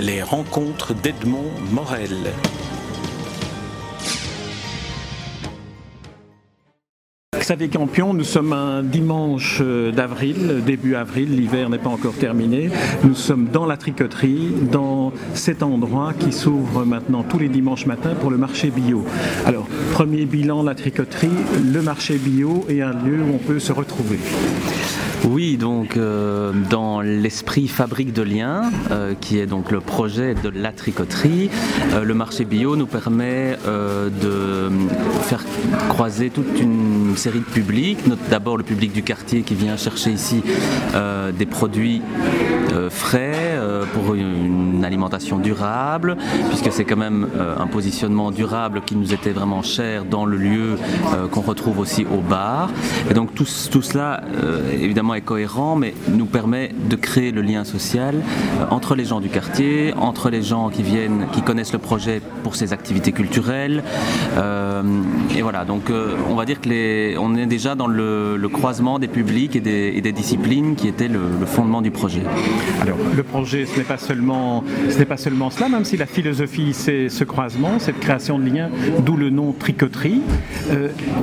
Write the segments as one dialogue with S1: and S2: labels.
S1: les rencontres d'Edmond Morel.
S2: Xavier Campion, nous sommes un dimanche euh, d'avril, début avril, l'hiver n'est pas encore terminé. Nous sommes dans la tricoterie, dans cet endroit qui s'ouvre maintenant tous les dimanches matins pour le marché bio. Alors, premier bilan, la tricoterie, le marché bio et un lieu où on peut se retrouver.
S3: Oui, donc euh, dans l'esprit fabrique de liens, euh, qui est donc le projet de la tricoterie, euh, le marché bio nous permet de faire croiser toute une série de publics, d'abord le public du quartier qui vient chercher ici des produits frais pour une alimentation durable, puisque c'est quand même un positionnement durable qui nous était vraiment cher dans le lieu qu'on retrouve aussi au bar. Et donc tout, cela, évidemment, est cohérent, mais nous permet de créer le lien social euh, entre les gens du quartier, entre les gens qui viennent, qui connaissent le projet pour ses activités culturelles. Euh, et voilà, donc euh, on va dire que les, on est déjà dans le, croisement des publics et des, disciplines qui était le, fondement du projet.
S2: Alors le projet, ce n'est pas seulement, ce n'est pas seulement cela, même si la philosophie c'est ce croisement, cette création de liens, d'où le nom tricoterie.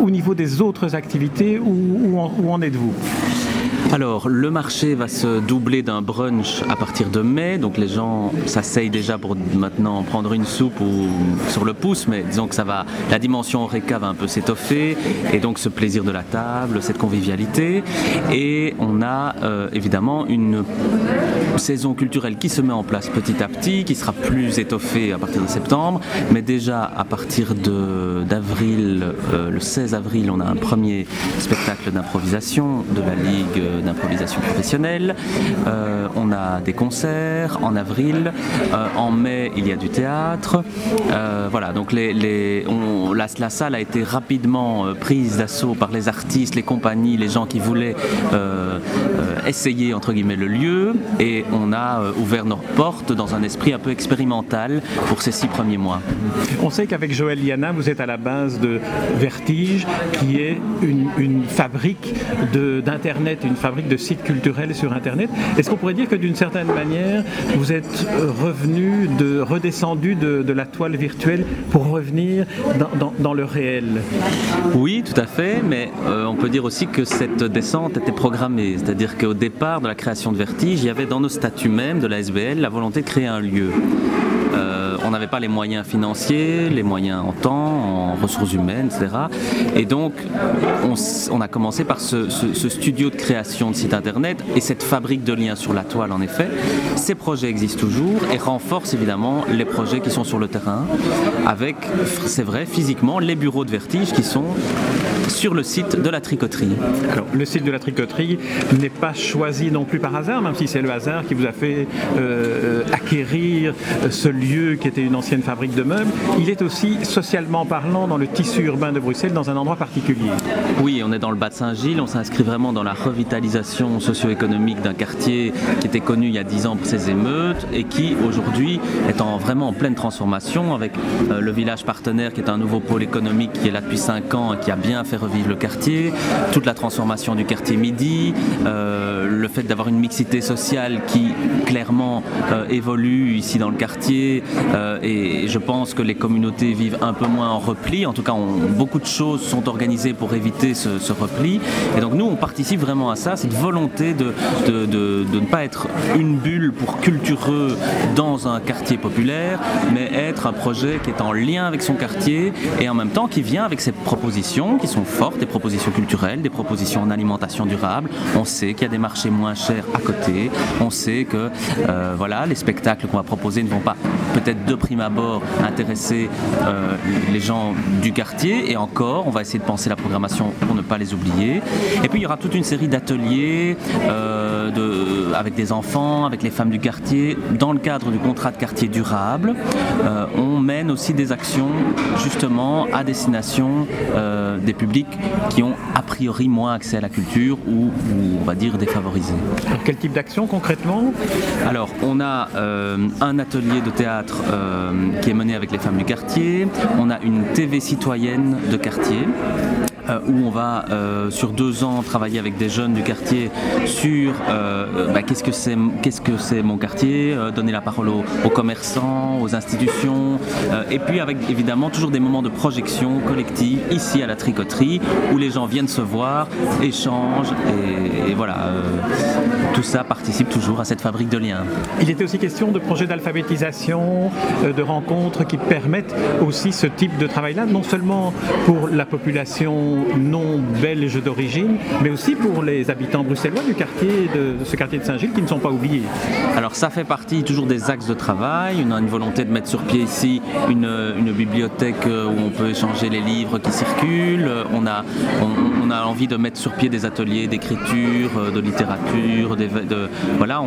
S2: au niveau des autres activités, où en êtes-vous?
S3: Alors, le marché va se doubler d'un brunch à partir de mai. Donc, les gens s'asseyent déjà pour maintenant prendre une soupe ou sur le pouce, mais disons que ça va, la dimension Oreca va un peu s'étoffer. Et donc, ce plaisir de la table, cette convivialité. Et on a euh, évidemment une saison culturelle qui se met en place petit à petit, qui sera plus étoffée à partir de septembre. Mais déjà, à partir d'avril, euh, le 16 avril, on a un premier spectacle d'improvisation de la Ligue d'improvisation professionnelle. Euh, on a des concerts en avril. Euh, en mai, il y a du théâtre. Euh, voilà, donc la, salle a été rapidement prise d'assaut par les artistes, les compagnies, les gens qui voulaient essayer entre guillemets le lieu. Et on a ouvert nos portes dans un esprit un peu expérimental pour ces six premiers mois.
S2: On sait qu'avec Joël Liana, vous êtes à la base de Vertige, qui est une, une fabrique d'Internet, une fabrique de sites culturels sur Internet. Est-ce qu'on pourrait dire que d'une certaine manière, vous êtes revenu, de, redescendu de, la toile virtuelle pour revenir dans, le réel?
S3: Oui, tout à fait, mais euh, on peut dire aussi que cette descente était programmée. C'est-à-dire qu'au départ de la création de Vertige, il y avait dans nos statuts même de la SBL la volonté de créer un lieu. Euh, on n'avait pas les moyens financiers, les moyens en temps, en ressources humaines, etc. Et donc, on, a commencé par ce, studio de création de site internet et cette fabrique de liens sur la toile, en effet. Ces projets existent toujours et renforcent évidemment les projets qui sont sur le terrain, avec, c'est vrai, physiquement, les bureaux de vertige qui sont sur le site de la tricoterie.
S2: Alors, le site de la tricoterie n'est pas choisi non plus par hasard, même si c'est le hasard qui vous a fait euh, acquérir ce lieu qui était une ancienne fabrique de meubles. Il est aussi socialement parlant dans le tissu urbain de Bruxelles, dans un endroit particulier.
S3: Oui, on est dans le bas de Saint-Gilles, on s'inscrit vraiment dans la revitalisation socio-économique d'un quartier qui était connu il y a dix ans pour ses émeutes et qui aujourd'hui est en, vraiment en pleine transformation avec euh, le village partenaire qui est un nouveau pôle économique qui est là depuis cinq ans et qui a bien fait revivre le quartier, toute la transformation du quartier Midi, euh, le fait d'avoir une mixité sociale qui clairement euh, évolue ici dans le quartier euh, et je pense que les communautés vivent un peu moins en repli. En tout cas, beaucoup de choses sont organisées pour éviter ce, repli. Et donc nous, on participe vraiment à ça, cette volonté de, de, de, de, ne pas être une bulle pour cultureux dans un quartier populaire, mais être un projet qui est en lien avec son quartier et en même temps qui vient avec ses propositions qui sont fortes, des propositions culturelles, des propositions en alimentation durable. On sait qu'il y a des marchés moins chers à côté. On sait que euh, voilà, les spectacles qu'on va proposer ne vont pas peut-être de prime abord intéresser euh, les gens du quartier. Et encore, on va essayer de penser la programmation pour ne pas les oublier. Et puis il y aura toute une série d'ateliers euh, de, avec des enfants, avec les femmes du quartier, dans le cadre du contrat de quartier durable. on mène aussi des actions justement à destination des publics qui ont a priori moins accès à la culture ou, on va dire défavorisés.
S2: quel type d'action concrètement?
S3: Alors on a un atelier de théâtre qui est mené avec les femmes du quartier, on a une TV citoyenne de quartier euh, où on va euh, sur deux ans travailler avec des jeunes du quartier sur euh, bah, qu'est-ce que c'est qu'est-ce que c'est mon quartier, donner la parole aux, commerçants, aux institutions, et puis avec évidemment toujours des moments de projection collective ici à la tricoterie où les gens viennent se voir, échangent et, voilà tout ça participe toujours à cette fabrique de liens.
S2: Il était aussi question de projets d'alphabétisation, de rencontres qui permettent aussi ce type de travail-là, non seulement pour la population non belges d'origine, mais aussi pour les habitants bruxellois du quartier, de, ce quartier de Saint-Gilles qui ne sont pas oubliés.
S3: Alors ça fait partie toujours des axes de travail. On a une volonté de mettre sur pied ici une, bibliothèque euh, où on peut échanger les livres qui circulent. On a, on, a envie de mettre sur pied des ateliers d'écriture, euh, de littérature, voilà,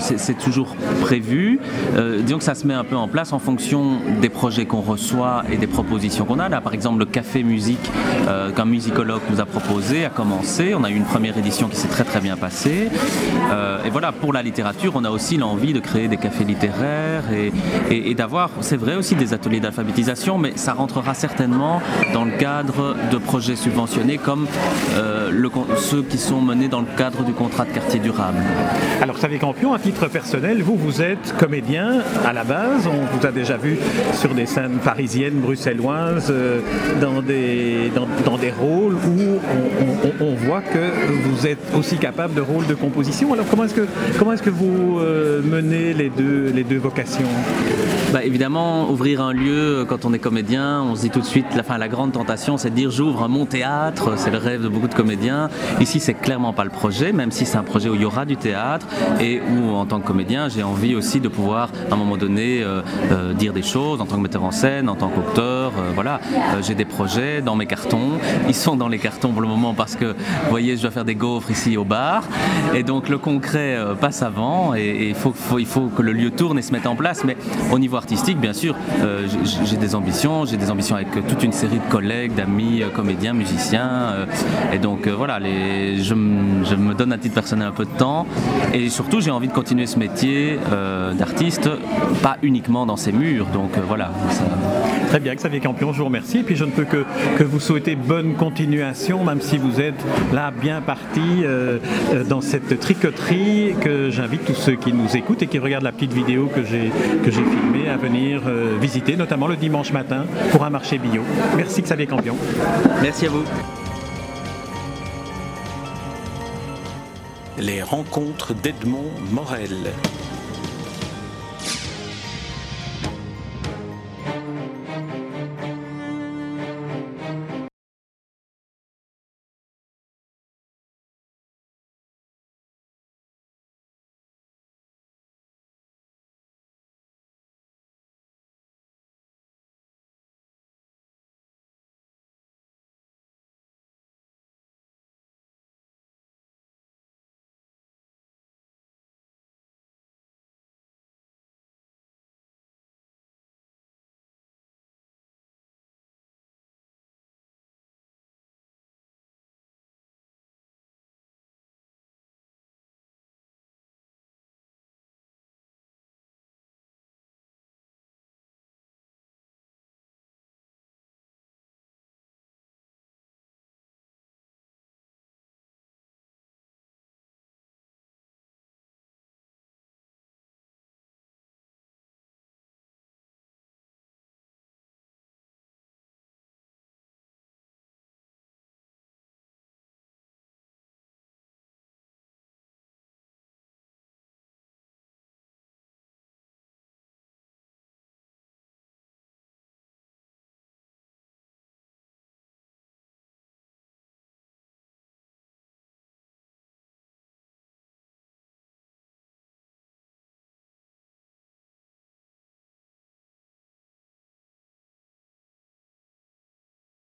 S3: c'est toujours prévu. Euh, disons que ça se met un peu en place en fonction des projets qu'on reçoit et des propositions qu'on a. Là, par exemple, le café musique euh, qu'un musicologue nous a proposé a commencé. On a eu une première édition qui s'est très très bien passée. Euh, et voilà, pour la littérature, on a aussi l'envie de créer des cafés littéraires et, d'avoir, c'est vrai aussi des ateliers d'alphabétisation, mais ça rentrera certainement dans le cadre de projets subventionnés comme ceux qui sont menés dans le cadre du contrat de quartier durable.
S2: Alors, Xavier Campion, à personnel, vous, vous êtes comédien à la base. On vous a déjà vu sur des scènes parisiennes, bruxelloises, dans des, dans, dans des rôles où on, voit que vous êtes aussi capable de rôles de composition. Alors comment est-ce que, comment est-ce que vous euh, menez les deux, les deux vocations?
S3: Bah, Évidemment, ouvrir un lieu quand on est comédien, on se dit tout de suite, la, fin, la grande tentation c'est de dire j'ouvre mon théâtre, c'est le rêve de beaucoup de comédiens. Ici c'est clairement pas le projet, même si c'est un projet où il y aura du théâtre et où en tant que comédien j'ai envie aussi de pouvoir à un moment donné euh, euh, dire des choses en tant que metteur en scène, en tant qu'auteur. Voilà, j'ai des projets dans mes cartons ils sont dans les cartons pour le moment parce que, voyez, je dois faire des gaufres ici au bar. Et donc le concret euh, passe avant et, il, faut, que le lieu tourne et se mette en place. Mais au niveau artistique, bien sûr, euh, j'ai des ambitions. J'ai des ambitions avec toute une série de collègues, d'amis, euh, comédiens, musiciens. et donc voilà, je, me donne à titre personnel un peu de temps. Et surtout, j'ai envie de continuer ce métier d'artiste, pas uniquement dans ces murs. Donc voilà.
S2: Très bien, Xavier Campion, je vous remercie. Et puis je ne peux que, que vous souhaiter bonne continuation, même si vous êtes là bien parti euh, euh, dans cette tricoterie, que j'invite tous ceux qui nous écoutent et qui regardent la petite vidéo que j'ai que j'ai filmée à venir euh, visiter, notamment le dimanche matin pour un marché bio. Merci Xavier Campion.
S3: Merci à vous.
S1: Les rencontres d'Edmond Morel.